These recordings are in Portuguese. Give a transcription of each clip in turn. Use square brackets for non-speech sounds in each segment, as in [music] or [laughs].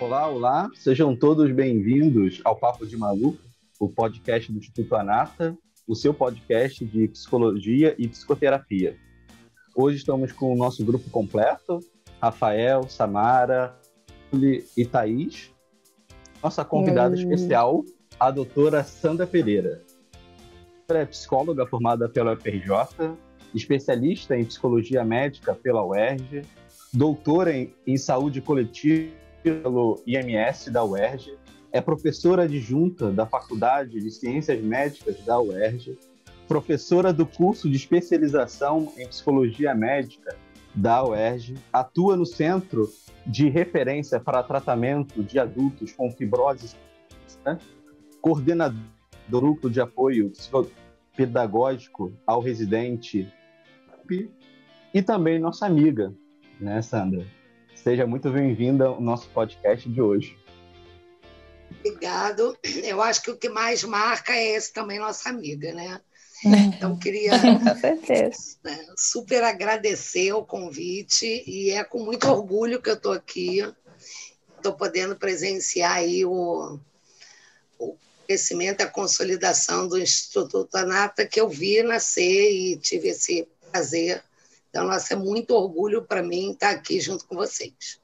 Olá, olá, sejam todos bem-vindos ao Papo de Maluco, o podcast do Instituto Anata, o seu podcast de psicologia e psicoterapia. Hoje estamos com o nosso grupo completo, Rafael, Samara e Thaís. Nossa convidada especial, a doutora Sandra Pereira. Ela é psicóloga formada pela UFRJ, especialista em psicologia médica pela UERJ, doutora em, em saúde coletiva pelo IMS da UERJ, é professora adjunta da Faculdade de Ciências Médicas da UERJ, professora do curso de especialização em psicologia médica da UERJ, atua no Centro de Referência para Tratamento de Adultos com Fibrose, né? coordenador do de apoio pedagógico ao residente e também nossa amiga, né, Sandra? Seja muito bem-vinda ao nosso podcast de hoje. Obrigado. Eu acho que o que mais marca é esse também, nossa amiga, né? Então, queria [laughs] né, super agradecer o convite e é com muito orgulho que eu estou aqui. Estou podendo presenciar aí o, o crescimento, a consolidação do Instituto Anata que eu vi nascer e tive esse prazer. Então, nossa, é muito orgulho para mim estar aqui junto com vocês.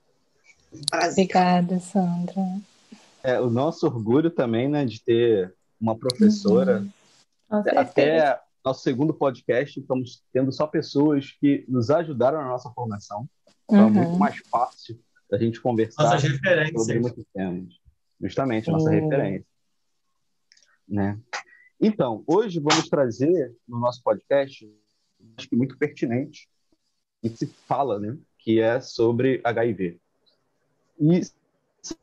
Um prazer. Obrigada, Sandra. É, o nosso orgulho também, né, de ter uma professora. Uhum. Até nosso segundo podcast, estamos tendo só pessoas que nos ajudaram na nossa formação. Então uhum. é muito mais fácil a gente conversar Nossas referências. sobre muitos temas. Justamente, nossa uhum. referência. Né? Então, hoje vamos trazer no nosso podcast, acho que muito pertinente, e se fala, né, que é sobre HIV. E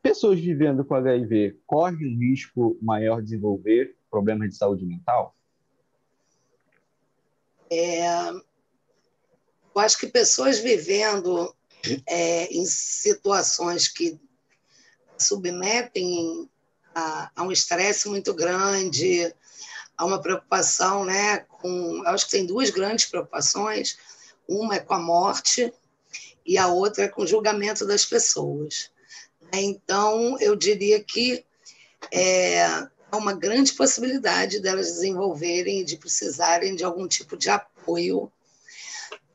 pessoas vivendo com HIV correm um risco maior de desenvolver problemas de saúde mental? É, eu acho que pessoas vivendo é, em situações que submetem a, a um estresse muito grande, a uma preocupação, né? Com, eu acho que tem duas grandes preocupações. Uma é com a morte e a outra é com o julgamento das pessoas. Então, eu diria que é, uma grande possibilidade delas desenvolverem e de precisarem de algum tipo de apoio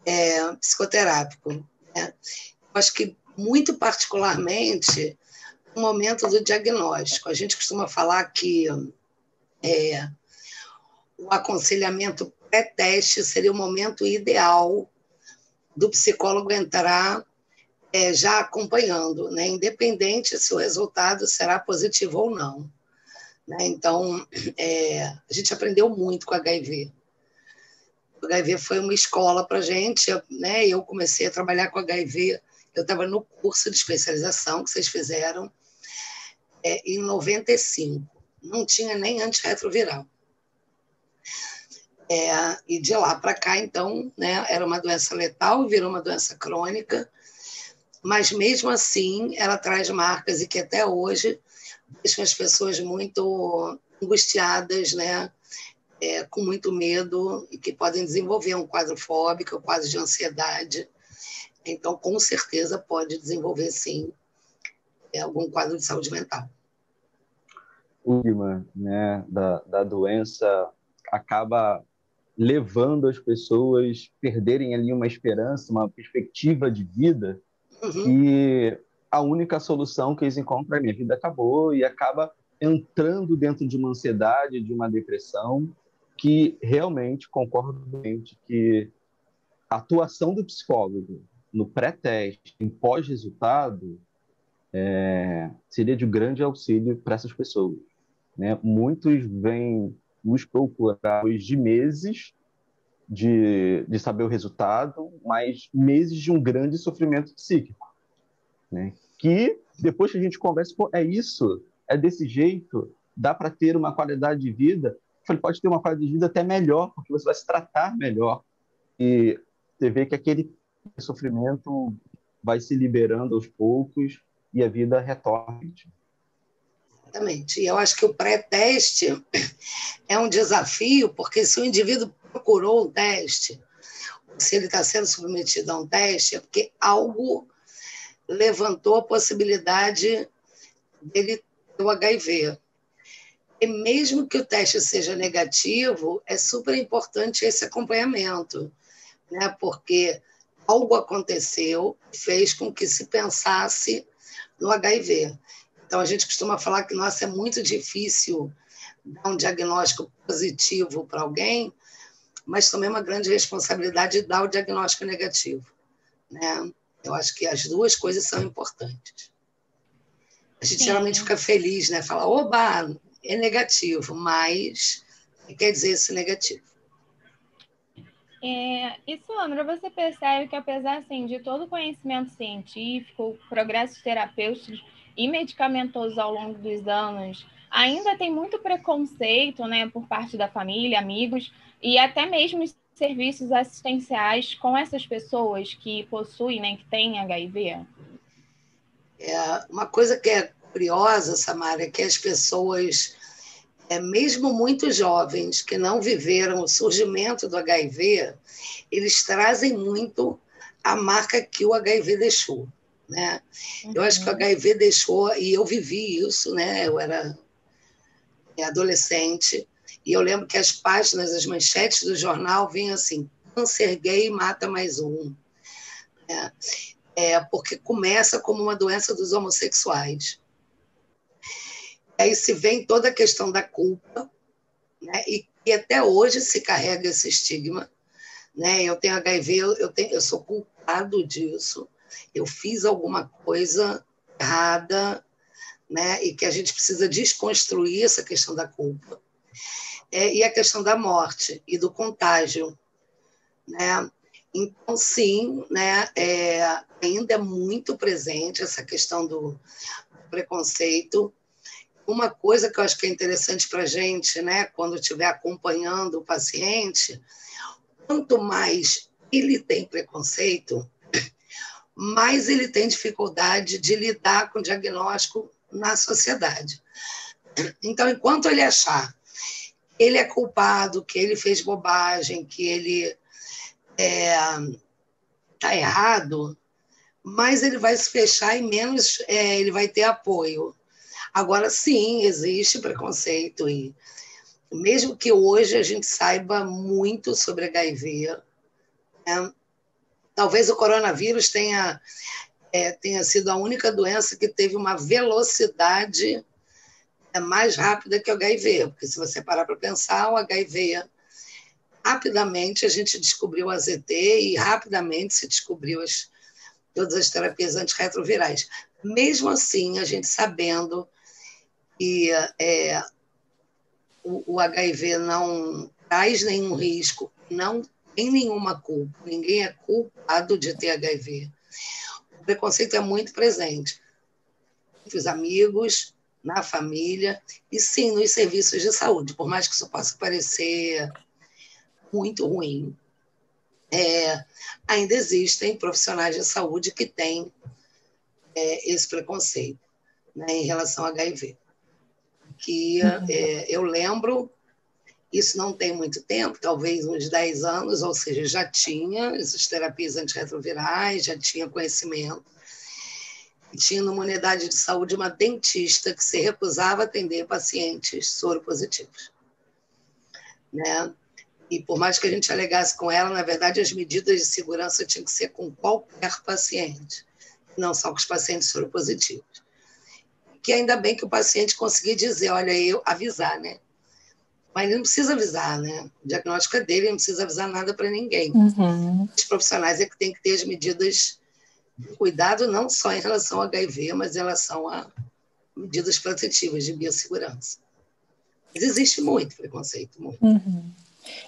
é, psicoterápico. Né? Acho que, muito particularmente, no momento do diagnóstico. A gente costuma falar que é, o aconselhamento pré-teste seria o momento ideal do psicólogo entrar é, já acompanhando, né? independente se o resultado será positivo ou não. Né? Então, é, a gente aprendeu muito com HIV. O HIV foi uma escola para a gente, né? eu comecei a trabalhar com HIV, eu estava no curso de especialização que vocês fizeram é, em 95. Não tinha nem antirretroviral. É, e de lá para cá, então, né, era uma doença letal virou uma doença crônica mas mesmo assim ela traz marcas e que até hoje deixam as pessoas muito angustiadas, né? É, com muito medo e que podem desenvolver um quadro fóbico, um quadro de ansiedade. Então, com certeza, pode desenvolver, sim, é, algum quadro de saúde mental. O né, da, da doença acaba levando as pessoas a perderem ali uma esperança, uma perspectiva de vida Uhum. E a única solução que eles encontram é minha vida acabou e acaba entrando dentro de uma ansiedade, de uma depressão, que realmente concordo que a atuação do psicólogo no pré-teste, em pós-resultado, é, seria de grande auxílio para essas pessoas. Né? Muitos vêm nos procurar depois de meses de, de saber o resultado, mas meses de um grande sofrimento psíquico. Né? Que depois que a gente conversa, pô, é isso, é desse jeito, dá para ter uma qualidade de vida. Falei, pode ter uma qualidade de vida até melhor, porque você vai se tratar melhor. E você vê que aquele sofrimento vai se liberando aos poucos e a vida retorna. Exatamente. E eu acho que o pré-teste é um desafio, porque se o indivíduo procurou o teste, se ele está sendo submetido a um teste, é porque algo levantou a possibilidade dele ter o HIV. E mesmo que o teste seja negativo, é super importante esse acompanhamento, né? porque algo aconteceu que fez com que se pensasse no HIV. Então, a gente costuma falar que, nossa, é muito difícil dar um diagnóstico positivo para alguém, mas também é uma grande responsabilidade dar o diagnóstico negativo. Né? Eu acho que as duas coisas são importantes. A gente Sim. geralmente fica feliz, né? Fala, oba, é negativo, mas o que quer dizer esse negativo? É, e Sandra, você percebe que apesar assim, de todo o conhecimento científico, progressos terapêuticos e medicamentosos ao longo dos anos, ainda tem muito preconceito né, por parte da família, amigos e até mesmo serviços assistenciais com essas pessoas que possuem, né, que têm HIV? É, uma coisa que é curiosa, Samara, é que as pessoas, é, mesmo muito jovens, que não viveram o surgimento do HIV, eles trazem muito a marca que o HIV deixou. Né? Uhum. Eu acho que o HIV uhum. deixou, e eu vivi isso, né? eu era adolescente, e eu lembro que as páginas, as manchetes do jornal vinham assim: câncer gay mata mais um. É, é, porque começa como uma doença dos homossexuais. Aí se vem toda a questão da culpa, né? e, e até hoje se carrega esse estigma. Né? Eu tenho HIV, eu, tenho, eu sou culpado disso, eu fiz alguma coisa errada, né? e que a gente precisa desconstruir essa questão da culpa. É, e a questão da morte e do contágio. Né? Então, sim, né, é, ainda é muito presente essa questão do preconceito, uma coisa que eu acho que é interessante para a gente, né, quando estiver acompanhando o paciente, quanto mais ele tem preconceito, mais ele tem dificuldade de lidar com o diagnóstico na sociedade. Então, enquanto ele achar que ele é culpado, que ele fez bobagem, que ele está é, tá errado, mais ele vai se fechar e menos é, ele vai ter apoio. Agora, sim, existe preconceito e mesmo que hoje a gente saiba muito sobre HIV, né? Talvez o coronavírus tenha, é, tenha sido a única doença que teve uma velocidade é, mais rápida que o HIV, porque se você parar para pensar, o HIV rapidamente a gente descobriu a ZT e rapidamente se descobriu as, todas as terapias antirretrovirais. Mesmo assim, a gente sabendo que é, o, o HIV não traz nenhum risco, não tem nenhuma culpa, ninguém é culpado de ter HIV. O preconceito é muito presente. Entre os amigos, na família e sim nos serviços de saúde, por mais que isso possa parecer muito ruim. É, ainda existem profissionais de saúde que têm é, esse preconceito né, em relação ao HIV que é, eu lembro, isso não tem muito tempo, talvez uns 10 anos, ou seja, já tinha essas terapias antirretrovirais, já tinha conhecimento. Tinha numa unidade de saúde uma dentista que se recusava a atender pacientes soropositivos. Né? E por mais que a gente alegasse com ela, na verdade, as medidas de segurança tinham que ser com qualquer paciente, não só com os pacientes soropositivos que ainda bem que o paciente conseguia dizer, olha, eu avisar, né? Mas ele não precisa avisar, né? O diagnóstico é dele, ele não precisa avisar nada para ninguém. Uhum. Os profissionais é que têm que ter as medidas de cuidado, não só em relação ao HIV, mas em relação a medidas protetivas de biossegurança. Mas existe muito preconceito, muito. Uhum.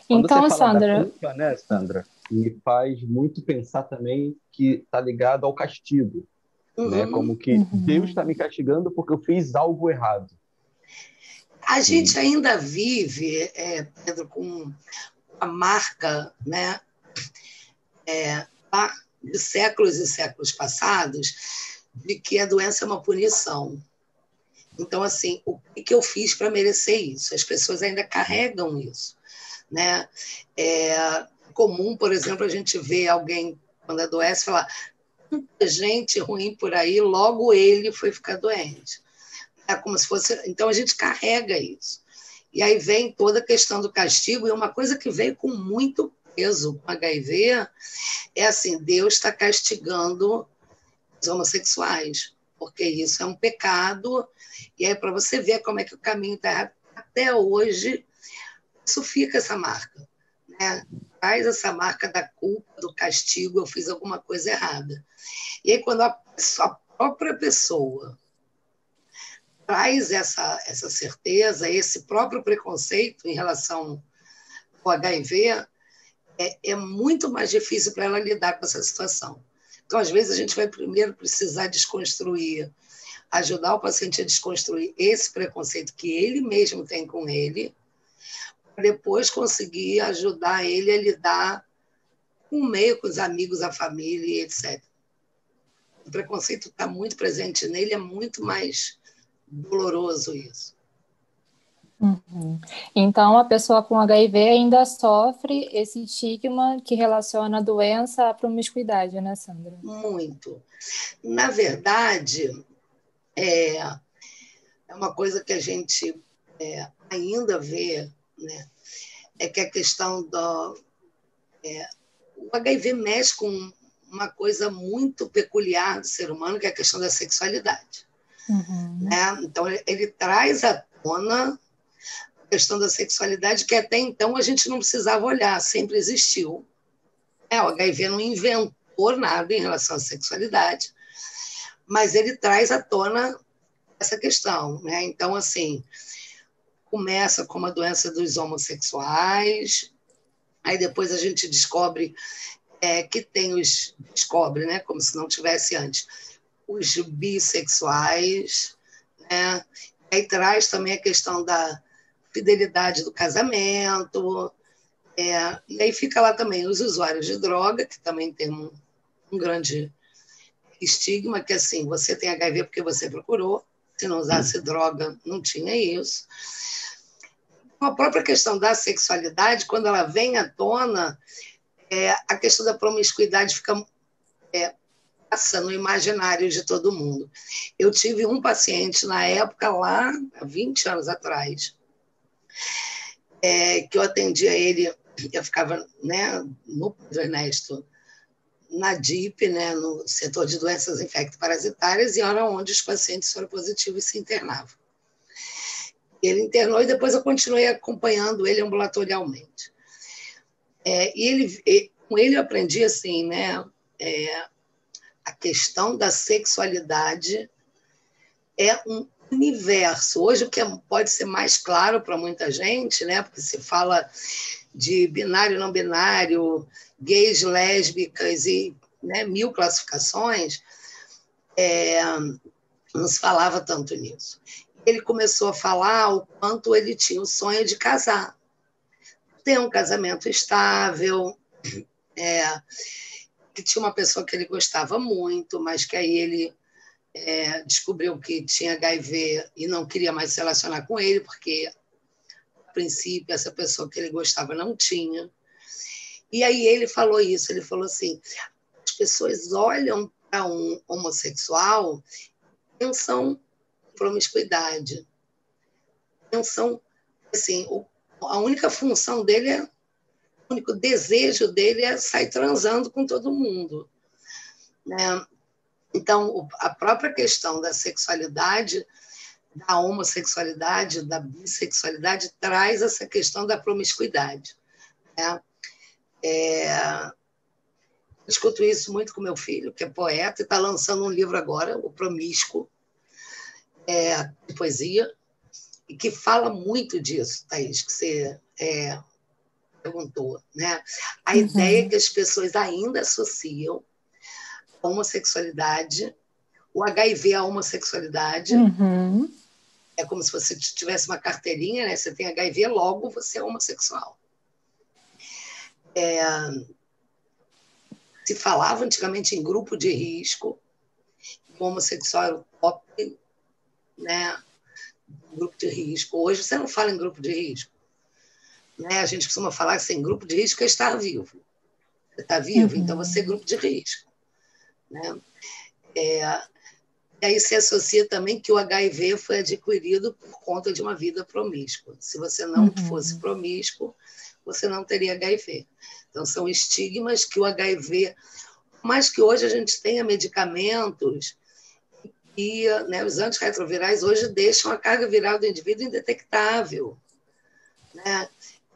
Então, Sandra. Culpa, né, Sandra? Me faz muito pensar também que está ligado ao castigo uhum. né? Como que uhum. Deus está me castigando porque eu fiz algo errado. A gente Sim. ainda vive, é, Pedro, com a marca, né? É, de séculos e séculos passados, de que a doença é uma punição. Então, assim, o que eu fiz para merecer isso? As pessoas ainda carregam isso. Né? É comum, por exemplo, a gente ver alguém, quando adoece, falar: muita gente ruim por aí, logo ele foi ficar doente. É como se fosse. Então a gente carrega isso. E aí vem toda a questão do castigo, e uma coisa que veio com muito peso com HIV é assim: Deus está castigando os homossexuais, porque isso é um pecado. E aí, para você ver como é que o caminho está até hoje, isso fica essa marca. Né? Traz essa marca da culpa, do castigo, eu fiz alguma coisa errada. E aí, quando a, a própria pessoa traz essa, essa certeza, esse próprio preconceito em relação ao HIV, é, é muito mais difícil para ela lidar com essa situação. Então, às vezes, a gente vai primeiro precisar desconstruir, ajudar o paciente a desconstruir esse preconceito que ele mesmo tem com ele, para depois conseguir ajudar ele a lidar com o meio, com os amigos, a família, etc. O preconceito está muito presente nele, é muito mais doloroso isso. Uhum. Então, a pessoa com HIV ainda sofre esse estigma que relaciona a doença à promiscuidade, né, Sandra? Muito. Na verdade, é, é uma coisa que a gente é, ainda vê, né, é que a questão do. É, o HIV mexe com uma coisa muito peculiar do ser humano, que é a questão da sexualidade. Uhum. Né? Então, ele, traz à tona a questão da sexualidade, que até então a gente não precisava olhar, sempre existiu. É, o HIV não inventou nada em relação à sexualidade, mas ele traz à tona essa questão. Né? Então, assim, começa com uma doença dos homossexuais, aí depois a gente descobre é, que tem os. descobre, né? como se não tivesse antes os bissexuais, né? Aí traz também a questão da fidelidade do casamento, é, e aí fica lá também os usuários de droga, que também tem um, um grande estigma, que assim, você tem HIV porque você procurou, se não usasse droga, não tinha isso. A própria questão da sexualidade, quando ela vem à tona, é, a questão da promiscuidade fica é, passa no imaginário de todo mundo. Eu tive um paciente na época, lá, há 20 anos atrás, é, que eu atendia ele, eu ficava né, no Pedro Ernesto, na DIP, né, no setor de doenças infecto-parasitárias, e era onde os pacientes soropositivos se internavam. Ele internou e depois eu continuei acompanhando ele ambulatorialmente. É, e ele, com ele eu aprendi assim, né, é, a questão da sexualidade é um universo. Hoje, o que é, pode ser mais claro para muita gente, né? porque se fala de binário, não binário, gays, lésbicas e né, mil classificações, é, não se falava tanto nisso. Ele começou a falar o quanto ele tinha o sonho de casar, ter um casamento estável, é, que tinha uma pessoa que ele gostava muito, mas que aí ele é, descobriu que tinha HIV e não queria mais se relacionar com ele, porque, a princípio, essa pessoa que ele gostava não tinha. E aí ele falou isso, ele falou assim, as pessoas olham para um homossexual pensam promiscuidade, pensam, assim, a única função dele é único desejo dele é sair transando com todo mundo. Né? Então, a própria questão da sexualidade, da homossexualidade, da bissexualidade, traz essa questão da promiscuidade. Né? É... Escuto isso muito com meu filho, que é poeta, e está lançando um livro agora, O Promíscuo, é, de poesia, e que fala muito disso, Thaís, que você é, perguntou, né? A uhum. ideia que as pessoas ainda associam a homossexualidade, o HIV à homossexualidade. Uhum. É como se você tivesse uma carteirinha, né? Você tem HIV, logo você é homossexual. É... Se falava antigamente em grupo de risco, o homossexual era o top, né? Grupo de risco. Hoje você não fala em grupo de risco. Né? A gente costuma falar assim, grupo de risco é estar vivo. Você está vivo, uhum. então você é grupo de risco. Né? É, E aí se associa também que o HIV foi adquirido por conta de uma vida promíscua. Se você não uhum. fosse promíscuo, você não teria HIV. Então, são estigmas que o HIV, mas que hoje a gente tenha medicamentos e né, os antirretrovirais hoje deixam a carga viral do indivíduo indetectável. Né?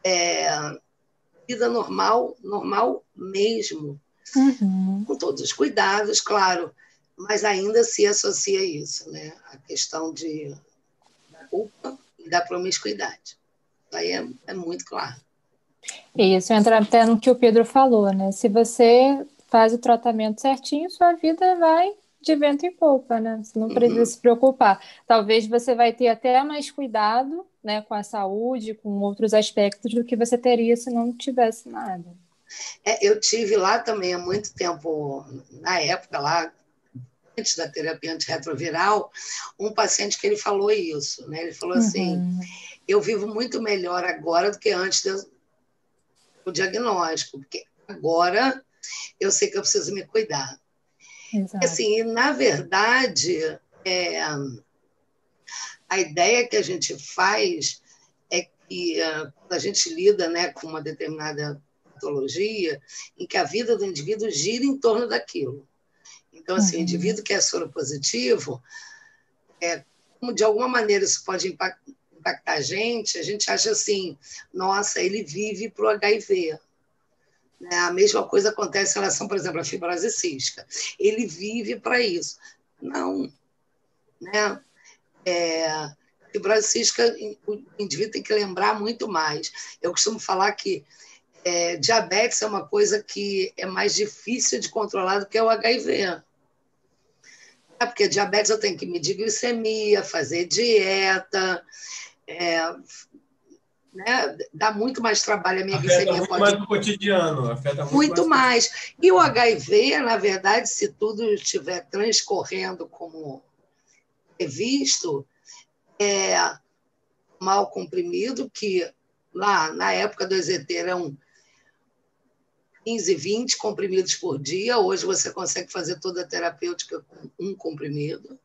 É, vida normal, normal mesmo, uhum. com todos os cuidados, claro, mas ainda se associa isso, né? A questão de, da culpa e da promiscuidade. Isso aí é, é muito claro. Isso entra até no que o Pedro falou, né? Se você faz o tratamento certinho, sua vida vai de vento em polpa, né? Você não precisa uhum. se preocupar. Talvez você vai ter até mais cuidado, né, com a saúde, com outros aspectos do que você teria se não tivesse nada. É, eu tive lá também há muito tempo, na época lá, antes da terapia antirretroviral, um paciente que ele falou isso, né? Ele falou assim, uhum. eu vivo muito melhor agora do que antes do diagnóstico, porque agora eu sei que eu preciso me cuidar. Exato. Assim, na verdade, é, a ideia que a gente faz é que uh, a gente lida né, com uma determinada patologia em que a vida do indivíduo gira em torno daquilo. Então, assim, uhum. o indivíduo que é soropositivo, é, como de alguma maneira isso pode impactar, impactar a gente, a gente acha assim, nossa, ele vive para o HIV. Né? A mesma coisa acontece em relação, por exemplo, à fibrose cística. Ele vive para isso. Não. Né? É, fibrose cística, o indivíduo tem que lembrar muito mais. Eu costumo falar que é, diabetes é uma coisa que é mais difícil de controlar do que o HIV. É porque diabetes eu tenho que medir glicemia, fazer dieta, é, né, dá muito mais trabalho a minha afeta glicemia. Muito pode... mais no cotidiano, afeta muito, muito mais. mais. E o HIV, na verdade, se tudo estiver transcorrendo como previsto, é mal comprimido, que lá na época do EZT eram 15, 20 comprimidos por dia, hoje você consegue fazer toda a terapêutica com um comprimido.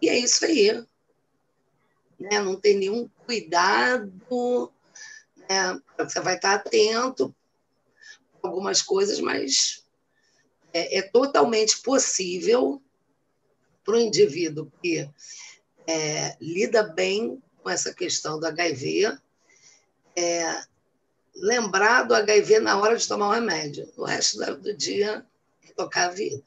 E é isso aí né? não tem nenhum cuidado, né? você vai estar atento a algumas coisas, mas é, é totalmente possível para o indivíduo que é, lida bem com essa questão do HIV, é, lembrar do HIV na hora de tomar o remédio. O resto do dia tocar a vida.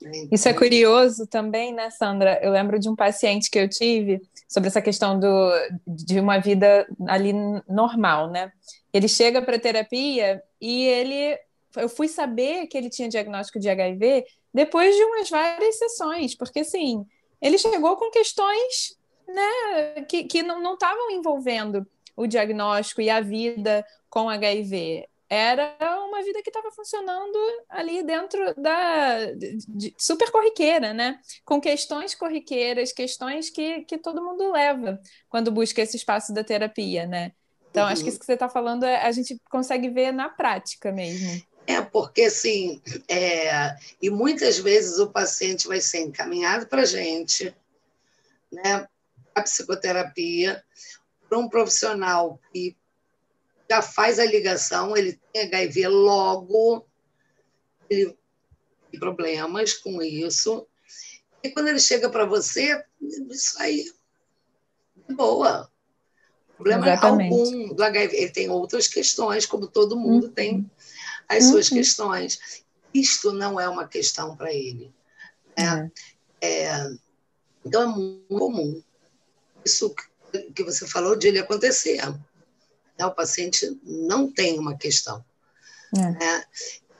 Então... Isso é curioso também, né, Sandra? Eu lembro de um paciente que eu tive sobre essa questão do, de uma vida ali normal, né? Ele chega para terapia e ele. Eu fui saber que ele tinha diagnóstico de HIV depois de umas várias sessões, porque assim, ele chegou com questões né, que, que não estavam envolvendo o diagnóstico e a vida com HIV era uma vida que estava funcionando ali dentro da de, super corriqueira, né? Com questões corriqueiras, questões que, que todo mundo leva quando busca esse espaço da terapia, né? Então, uhum. acho que uhum. isso que você está falando a gente consegue ver na prática mesmo. É, porque assim, é, e muitas vezes o paciente vai ser encaminhado para a gente, né, a psicoterapia, para um profissional que já faz a ligação, ele tem HIV logo, ele tem problemas com isso. E quando ele chega para você, isso aí é boa. Problema Exatamente. algum do HIV. Ele tem outras questões, como todo mundo uhum. tem as uhum. suas questões. Isto não é uma questão para ele. Né? É. É, então é muito comum. Isso que você falou de ele acontecer. Né? O paciente não tem uma questão é. Né?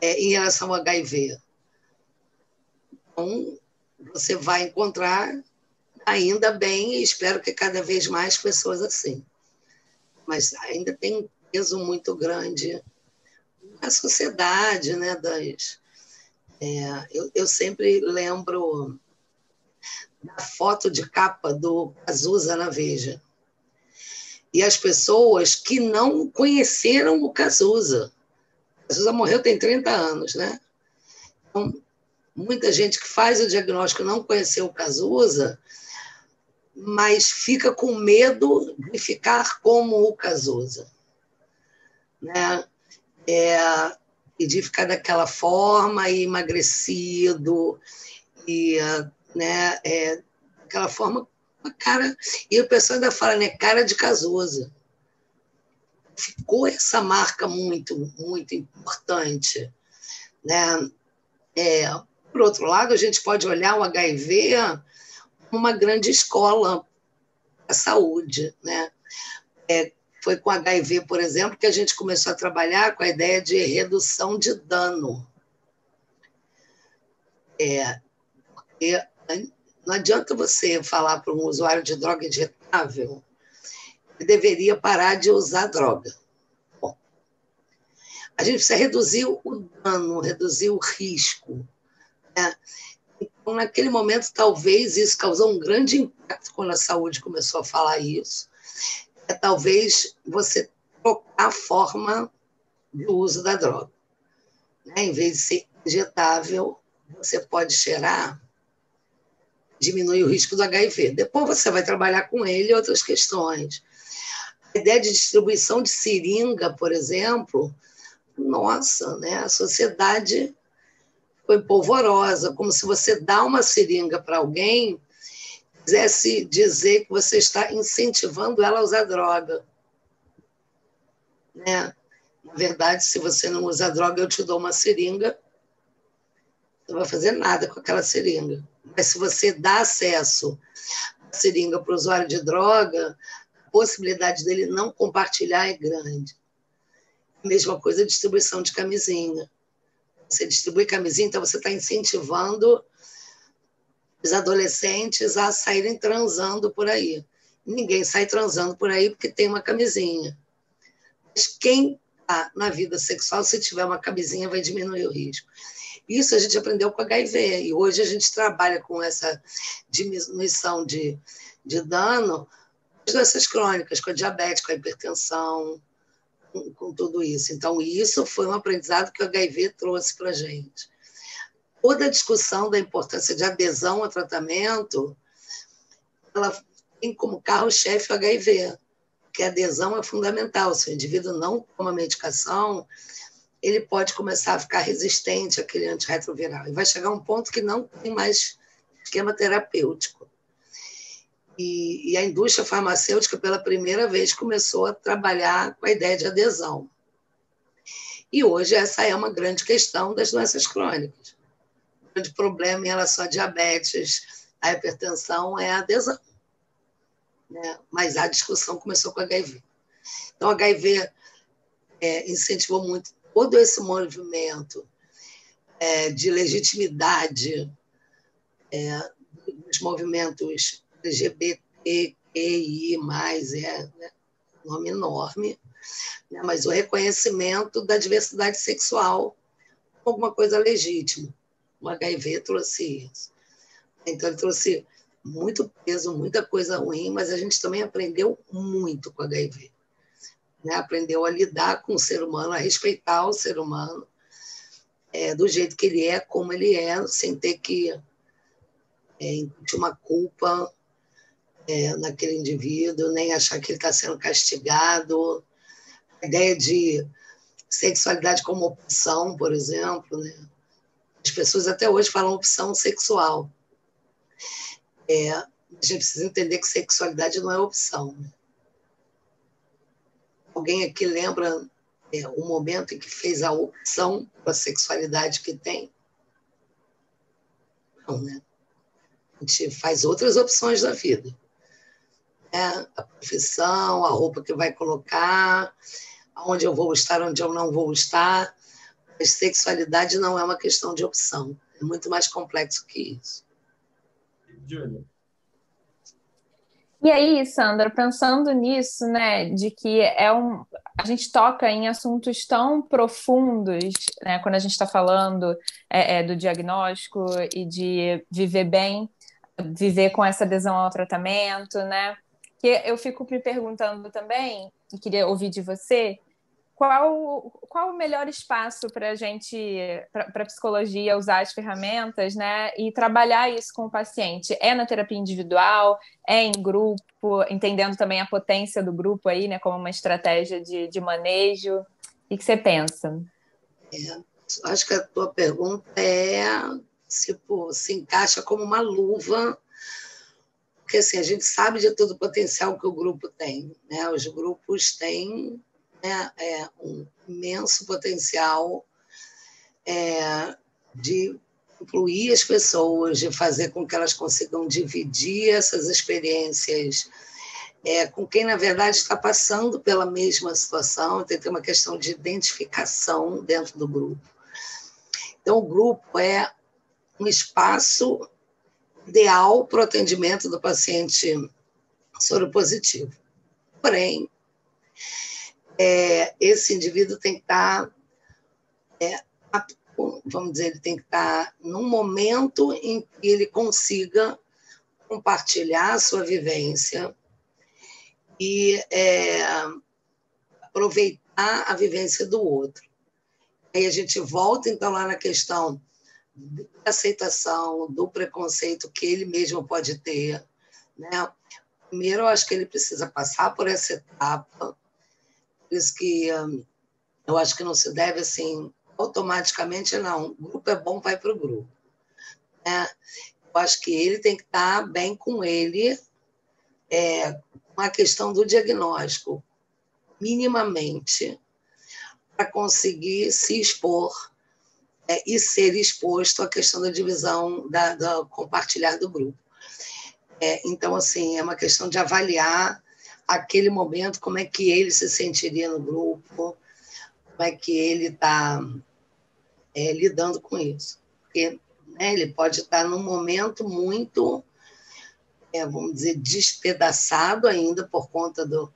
É, em relação ao HIV. Então, você vai encontrar, ainda bem, e espero que cada vez mais pessoas assim. Mas ainda tem um peso muito grande na sociedade, né? Das, é, eu, eu sempre lembro da foto de capa do Azusa na Veja e as pessoas que não conheceram o Cazuza. Cazuza morreu tem 30 anos, né? Então, muita gente que faz o diagnóstico não conheceu o Cazuza, mas fica com medo de ficar como o Cazuza. Né? É, e de ficar daquela forma, e emagrecido, e né, é, aquela forma, a cara. E o pessoal ainda fala, né, cara de Cazuza. Ficou essa marca muito, muito importante. Né? É, por outro lado, a gente pode olhar o HIV como uma grande escola da saúde. Né? É, foi com HIV, por exemplo, que a gente começou a trabalhar com a ideia de redução de dano. É, não adianta você falar para um usuário de droga injetável que deveria parar de usar droga. Bom, a gente precisa reduzir o dano, reduzir o risco. Né? Então, naquele momento, talvez isso causou um grande impacto quando a saúde começou a falar isso. É talvez você trocar a forma de uso da droga. Né? Em vez de ser injetável, você pode cheirar, diminui o risco do HIV. Depois você vai trabalhar com ele outras questões. A ideia de distribuição de seringa, por exemplo, nossa, né? a sociedade foi polvorosa, como se você dá uma seringa para alguém, quisesse dizer que você está incentivando ela a usar droga. Né? Na verdade, se você não usa droga, eu te dou uma seringa, você não vai fazer nada com aquela seringa. Mas se você dá acesso à seringa para o usuário de droga, a possibilidade dele não compartilhar é grande. Mesma coisa a distribuição de camisinha você distribui camisinha, então você está incentivando os adolescentes a saírem transando por aí. Ninguém sai transando por aí porque tem uma camisinha. Mas quem está na vida sexual, se tiver uma camisinha, vai diminuir o risco. Isso a gente aprendeu com HIV, e hoje a gente trabalha com essa diminuição de, de dano das doenças crônicas, com a diabetes, com a hipertensão, com, com tudo isso. Então, isso foi um aprendizado que o HIV trouxe para a gente. Toda a discussão da importância de adesão ao tratamento, ela tem como carro-chefe o HIV, que a adesão é fundamental. Se o indivíduo não toma medicação, ele pode começar a ficar resistente àquele antirretroviral. E vai chegar um ponto que não tem mais esquema terapêutico. E, e, a indústria farmacêutica, pela primeira vez, começou a trabalhar com a ideia de adesão. E hoje essa é uma grande questão das doenças crônicas. Grande problema em relação à diabetes, à hipertensão, é a adesão. Né? Mas a discussão começou com HIV. Então, HIV é, incentivou muito todo esse movimento é, de legitimidade é, dos movimentos LGBTQI+, é né, nome enorme, né, mas o reconhecimento da diversidade sexual alguma coisa legítima. O HIV trouxe isso. Então, ele trouxe muito peso, muita coisa ruim, mas a gente também aprendeu muito com o HIV. Né? Aprendeu a lidar com o ser humano, a respeitar o ser humano é, do jeito que ele é, como ele é, sem ter que é, uma culpa é, naquele indivíduo, nem achar que ele está sendo castigado. A ideia de sexualidade como opção, por exemplo. Né? As pessoas até hoje falam opção sexual. É, a gente precisa entender que sexualidade não é opção. Alguém aqui lembra é, o momento em que fez a opção com a sexualidade que tem? Não, né? A gente faz outras opções da vida né? a profissão, a roupa que vai colocar, onde eu vou estar, onde eu não vou estar. Mas sexualidade não é uma questão de opção, é muito mais complexo que isso. Júlia. E aí, Sandra, pensando nisso, né, de que é um, a gente toca em assuntos tão profundos, né, quando a gente está falando é, é, do diagnóstico e de viver bem, viver com essa adesão ao tratamento, né, que eu fico me perguntando também, e queria ouvir de você, qual, qual o melhor espaço para a gente, para a psicologia, usar as ferramentas, né? E trabalhar isso com o paciente? É na terapia individual? É em grupo? Entendendo também a potência do grupo aí, né? Como uma estratégia de, de manejo. O que você pensa? É, acho que a tua pergunta é se encaixa como uma luva porque assim, a gente sabe de todo o potencial que o grupo tem. Né? Os grupos têm né, é, um imenso potencial é, de incluir as pessoas, de fazer com que elas consigam dividir essas experiências é, com quem, na verdade, está passando pela mesma situação, tem que ter uma questão de identificação dentro do grupo. Então, o grupo é um espaço ideal para o atendimento do paciente soropositivo. Porém, é, esse indivíduo tem que estar, é, vamos dizer, ele tem que estar num momento em que ele consiga compartilhar a sua vivência e é, aproveitar a vivência do outro. Aí a gente volta, então, lá na questão da aceitação, do preconceito que ele mesmo pode ter. Né? Primeiro, eu acho que ele precisa passar por essa etapa, por isso que hum, eu acho que não se deve, assim, automaticamente, não, o grupo é bom, vai para o grupo. Né? Eu acho que ele tem que estar bem com ele, é, com a questão do diagnóstico, minimamente, para conseguir se expor é, e ser exposto à questão da divisão, da, da compartilhar do grupo. É, então, assim, é uma questão de avaliar aquele momento, como é que ele se sentiria no grupo, como é que ele está é, lidando com isso. Porque né, ele pode estar num momento muito, é, vamos dizer, despedaçado ainda por conta do,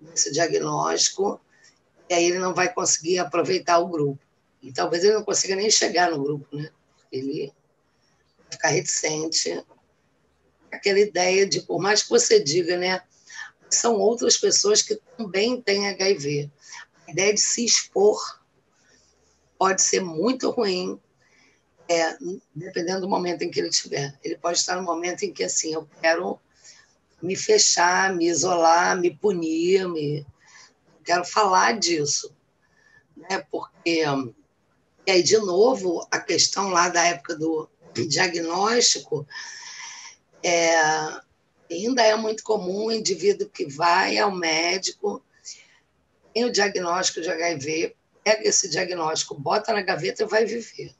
desse diagnóstico, e aí ele não vai conseguir aproveitar o grupo. E talvez ele não consiga nem chegar no grupo, né? Ele vai ficar reticente. Aquela ideia de, por mais que você diga, né? São outras pessoas que também têm HIV. A ideia de se expor pode ser muito ruim, é, dependendo do momento em que ele estiver. Ele pode estar no momento em que, assim, eu quero me fechar, me isolar, me punir, me... quero falar disso. Né? Porque e aí, de novo, a questão lá da época do diagnóstico, é, ainda é muito comum o indivíduo que vai ao médico, tem o diagnóstico de HIV, pega esse diagnóstico, bota na gaveta e vai viver.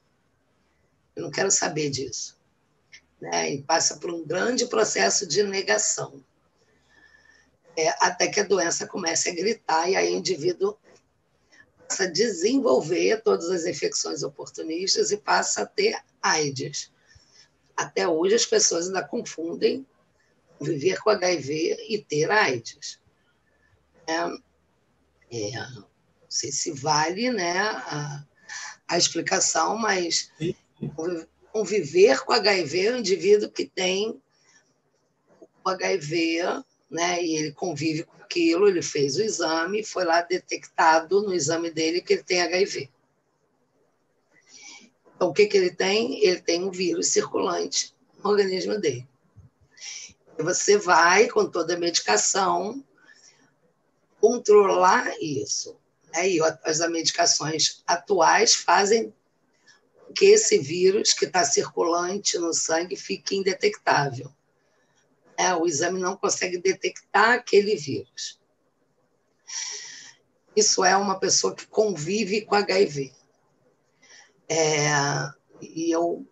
Eu não quero saber disso. Né? E passa por um grande processo de negação. É, até que a doença comece a gritar e aí o indivíduo passa a desenvolver todas as infecções oportunistas e passa a ter AIDS. Até hoje as pessoas ainda confundem viver com HIV e ter AIDS. É, é, não sei se vale né, a, a explicação, mas conviver com HIV é um indivíduo que tem o HIV, né, e ele convive com aquilo, ele fez o exame, foi lá detectado no exame dele que ele tem HIV. Então, o que, que ele tem? Ele tem um vírus circulante no organismo dele. Você vai, com toda a medicação, controlar isso. Né? E as medicações atuais fazem que esse vírus que está circulante no sangue fique indetectável é, o exame não consegue detectar aquele vírus. Isso é uma pessoa que convive com HIV. É, e eu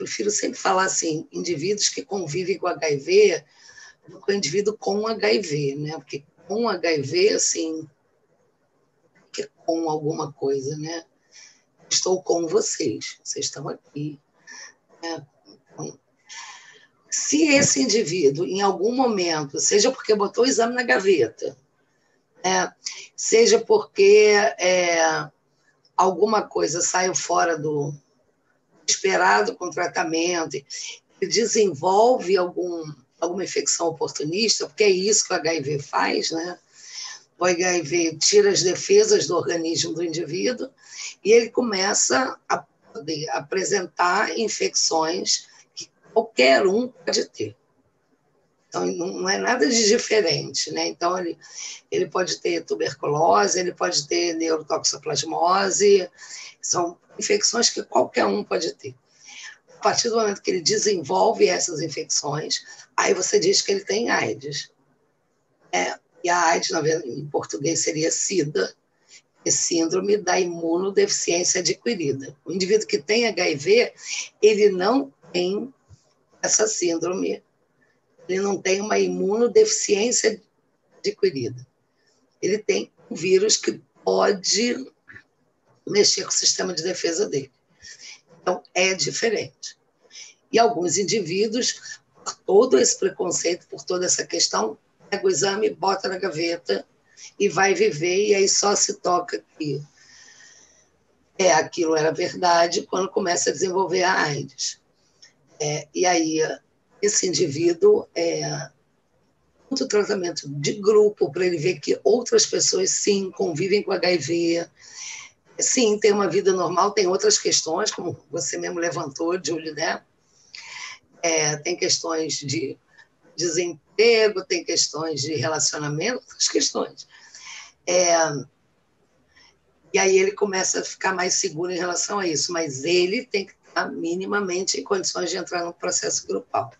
prefiro sempre falar assim, indivíduos que convivem com HIV, com indivíduo com HIV, né? Porque com HIV, assim, que é com alguma coisa, né? Estou com vocês, vocês estão aqui. Né? Se esse indivíduo, em algum momento, seja porque botou o exame na gaveta, né, seja porque é, alguma coisa saiu fora do esperado com tratamento, e desenvolve algum, alguma infecção oportunista, porque é isso que o HIV faz, né? o HIV tira as defesas do organismo do indivíduo e ele começa a apresentar infecções que qualquer um pode ter. Então, não é nada de diferente, né? Então, ele, ele pode ter tuberculose, ele pode ter neurotoxoplasmose, são infecções que qualquer um pode ter. A partir do momento que ele desenvolve essas infecções, aí você diz que ele tem AIDS. É, e a AIDS, em português, seria SIDA, é síndrome da imunodeficiência adquirida. O indivíduo que tem HIV, ele não tem essa síndrome ele não tem uma imunodeficiência adquirida. Ele tem um vírus que pode mexer com o sistema de defesa dele. Então, é diferente. E alguns indivíduos, por todo esse preconceito, por toda essa questão, pega o exame, bota na gaveta e vai viver, e aí só se toca que é, aquilo era verdade quando começa a desenvolver a AIDS. É, e aí esse indivíduo é muito tratamento de grupo para ele ver que outras pessoas sim convivem com HIV, sim tem uma vida normal, tem outras questões como você mesmo levantou, Julie, né? É, tem questões de desemprego, tem questões de relacionamento, outras questões. É, e aí ele começa a ficar mais seguro em relação a isso, mas ele tem que estar minimamente em condições de entrar no processo grupal.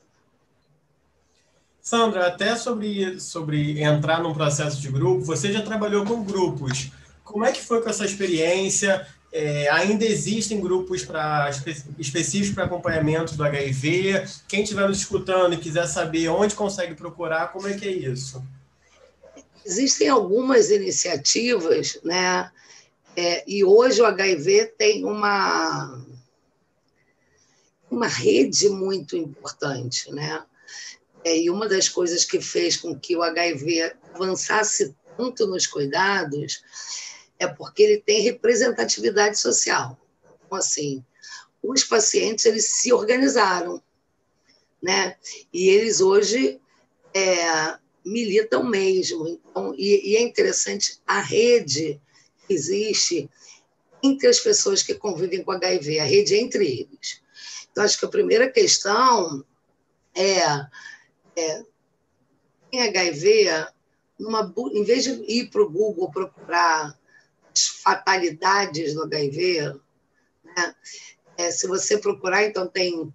Sandra, até sobre, sobre entrar num processo de grupo, você já trabalhou com grupos. Como é que foi com essa experiência? É, ainda existem grupos pra, específicos para acompanhamento do HIV? Quem estiver nos escutando e quiser saber onde consegue procurar, como é que é isso? Existem algumas iniciativas, né? É, e hoje o HIV tem uma, uma rede muito importante, né? É, e uma das coisas que fez com que o HIV avançasse tanto nos cuidados é porque ele tem representatividade social. Então, assim, os pacientes eles se organizaram, né? E eles hoje é, militam mesmo. Então, e, e é interessante a rede que existe entre as pessoas que convivem com HIV, a rede é entre eles. Então, acho que a primeira questão é é, em HIV, numa, em vez de ir para o Google procurar as fatalidades do HIV, né, é, se você procurar, então tem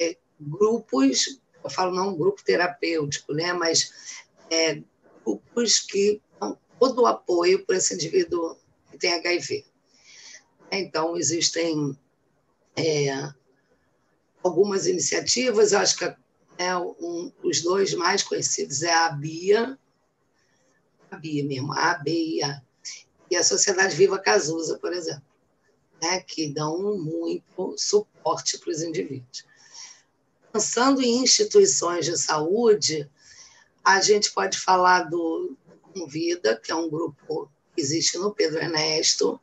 é, grupos, eu falo não grupo terapêutico, né, mas é, grupos que dão todo o apoio para esse indivíduo que tem HIV. Então, existem é, algumas iniciativas, acho que a é um, os dois mais conhecidos é a Bia, a Bia mesmo, a ABIA, e a Sociedade Viva Casusa, por exemplo, né, que dão muito suporte para os indivíduos. Pensando em instituições de saúde, a gente pode falar do Convida, que é um grupo que existe no Pedro Ernesto.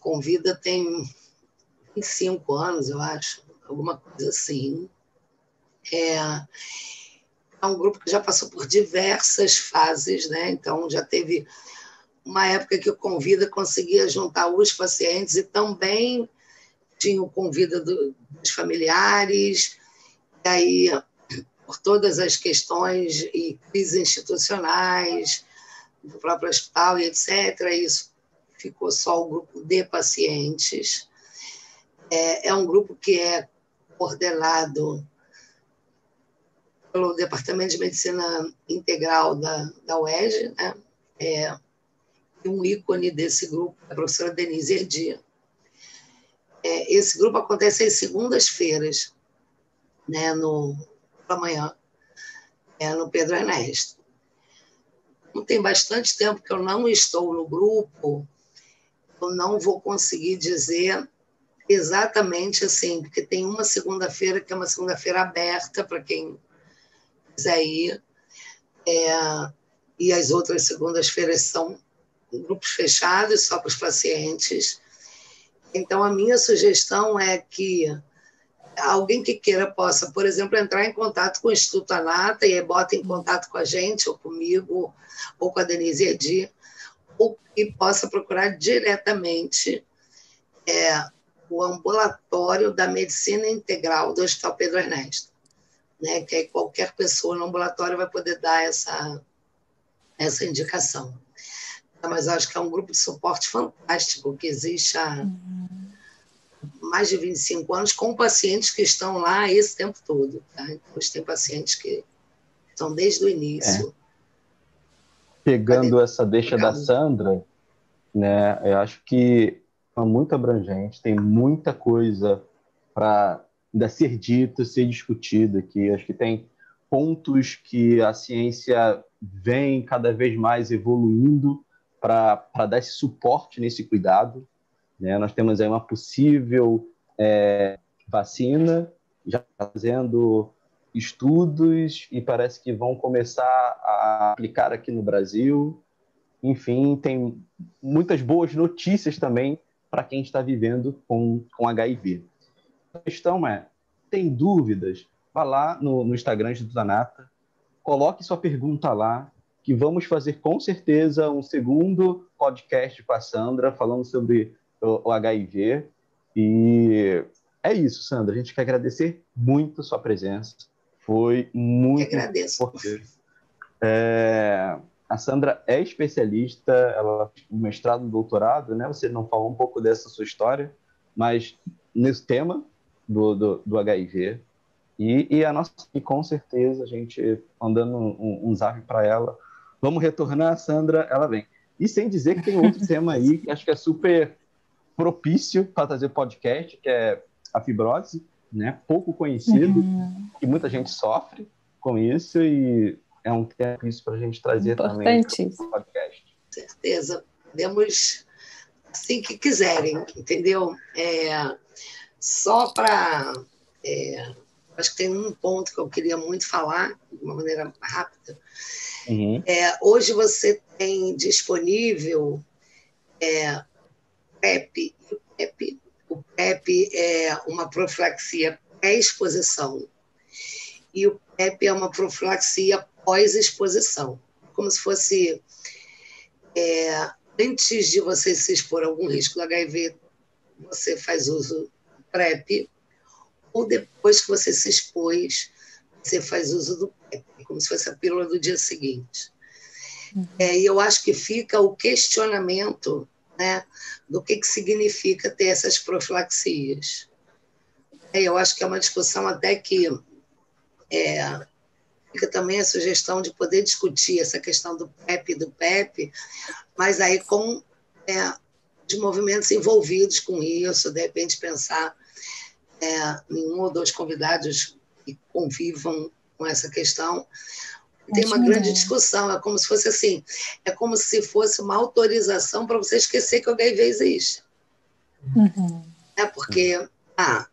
Convida tem 25 anos, eu acho, alguma coisa assim. É, é um grupo que já passou por diversas fases, né? Então, já teve uma época que o Convida conseguia juntar os pacientes e também tinha o Convida do, dos familiares, e aí, por todas as questões e crises institucionais do próprio hospital e etc., isso ficou só o grupo de pacientes. É, é um grupo que é coordenado pelo Departamento de Medicina Integral da, da UERJ, né? É, um ícone desse grupo a professora Denise Erdia. É, esse grupo acontece às segundas-feiras, né, no amanhã, é, no Pedro Ernesto. Não tem bastante tempo que eu não estou no grupo, eu não vou conseguir dizer exatamente assim, porque tem uma segunda-feira que é uma segunda-feira aberta para quem ir. É, e as outras segundas-feiras são grupos fechados, só para os pacientes. Então, a minha sugestão é que alguém que queira possa, por exemplo, entrar em contato com o Instituto Anata e bota em contato com a gente, ou comigo, ou com a Denise Edi, ou que possa procurar diretamente é, o ambulatório da medicina integral do Hospital Pedro Ernesto. Né, que aí qualquer pessoa no ambulatório vai poder dar essa, essa indicação. Mas acho que é um grupo de suporte fantástico que existe há mais de 25 anos, com pacientes que estão lá esse tempo todo. Tá? Então, tem pacientes que estão desde o início. É. Pegando essa deixa da Sandra, né, eu acho que é muito abrangente, tem muita coisa para ainda ser dita, ser discutida aqui. Acho que tem pontos que a ciência vem cada vez mais evoluindo para dar esse suporte nesse cuidado. Né? Nós temos aí uma possível é, vacina, já fazendo estudos e parece que vão começar a aplicar aqui no Brasil. Enfim, tem muitas boas notícias também para quem está vivendo com, com HIV. A questão é, tem dúvidas? Vá lá no, no Instagram do Danata, coloque sua pergunta lá, que vamos fazer com certeza um segundo podcast com a Sandra falando sobre o, o HIV. E é isso, Sandra. A gente quer agradecer muito a sua presença. Foi muito Eu agradeço. importante. É, a Sandra é especialista, ela o mestrado e doutorado, né? Você não falou um pouco dessa sua história, mas nesse tema do, do, do HIV. E, e, a nossa, e com certeza, a gente mandando um, um zap para ela, vamos retornar, Sandra, ela vem. E sem dizer que tem outro tema aí que acho que é super propício para trazer podcast, que é a fibrose, né? Pouco conhecido, uhum. e muita gente sofre com isso e é um tema isso para a gente trazer também no podcast. Com certeza. Podemos assim que quiserem, entendeu? É, só para. É, acho que tem um ponto que eu queria muito falar, de uma maneira rápida. Uhum. É, hoje você tem disponível é. O PEP, o PEP é uma profilaxia pré-exposição e o PEP é uma profilaxia pós-exposição, como se fosse é, antes de você se expor a algum risco do HIV, você faz uso PrEP, ou depois que você se expôs, você faz uso do PrEP, como se fosse a pílula do dia seguinte. Uhum. É, e eu acho que fica o questionamento né, do que, que significa ter essas profilaxias. É, eu acho que é uma discussão até que é, fica também a sugestão de poder discutir essa questão do PEP e do PEP, mas aí com é, de movimentos envolvidos com isso, de repente pensar é, em um ou dois convidados que convivam com essa questão. Tem uma grande discussão, é como se fosse assim, é como se fosse uma autorização para você esquecer que o HIV existe. Uhum. É porque, ah,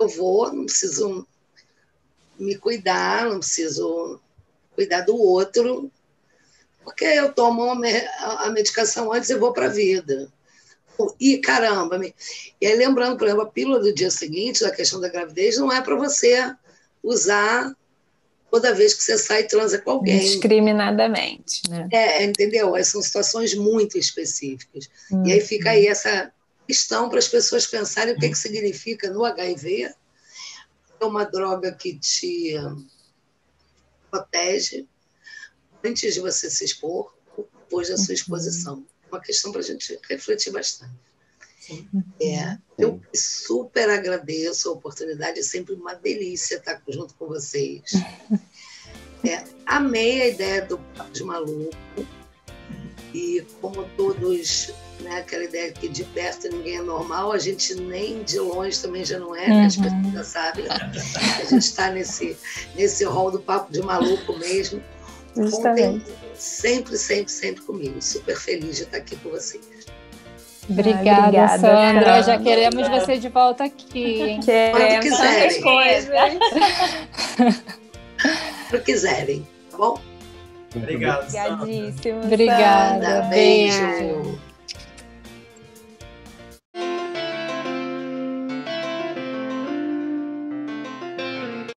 eu vou, não preciso me cuidar, não preciso cuidar do outro, porque eu tomo a medicação antes e vou para a vida. E caramba, e aí lembrando, por exemplo, a pílula do dia seguinte, da questão da gravidez, não é para você usar toda vez que você sai e transa com alguém. Discriminadamente, né? É, entendeu? Essas são situações muito específicas. Hum. E aí fica aí essa questão para as pessoas pensarem o que, que significa no HIV. É uma droga que te protege antes de você se expor, depois da sua uhum. Uma questão para a gente refletir bastante. É, eu super agradeço a oportunidade, é sempre uma delícia estar junto com vocês. [laughs] É, amei a ideia do Papo de Maluco e como todos, né, aquela ideia que de perto ninguém é normal, a gente nem de longe também já não é, uhum. né, as pessoas já sabem, a gente está nesse, nesse rol do Papo de Maluco mesmo. Justamente. Ontem, sempre, sempre, sempre comigo. Super feliz de estar aqui com vocês. Obrigada, obrigada Sandra. Sandra. Já queremos obrigada. você de volta aqui. Hein? Quando quiserem. coisas. Quando quiserem, tá bom? Obrigado. Obrigadíssimo. Obrigada. Beijo.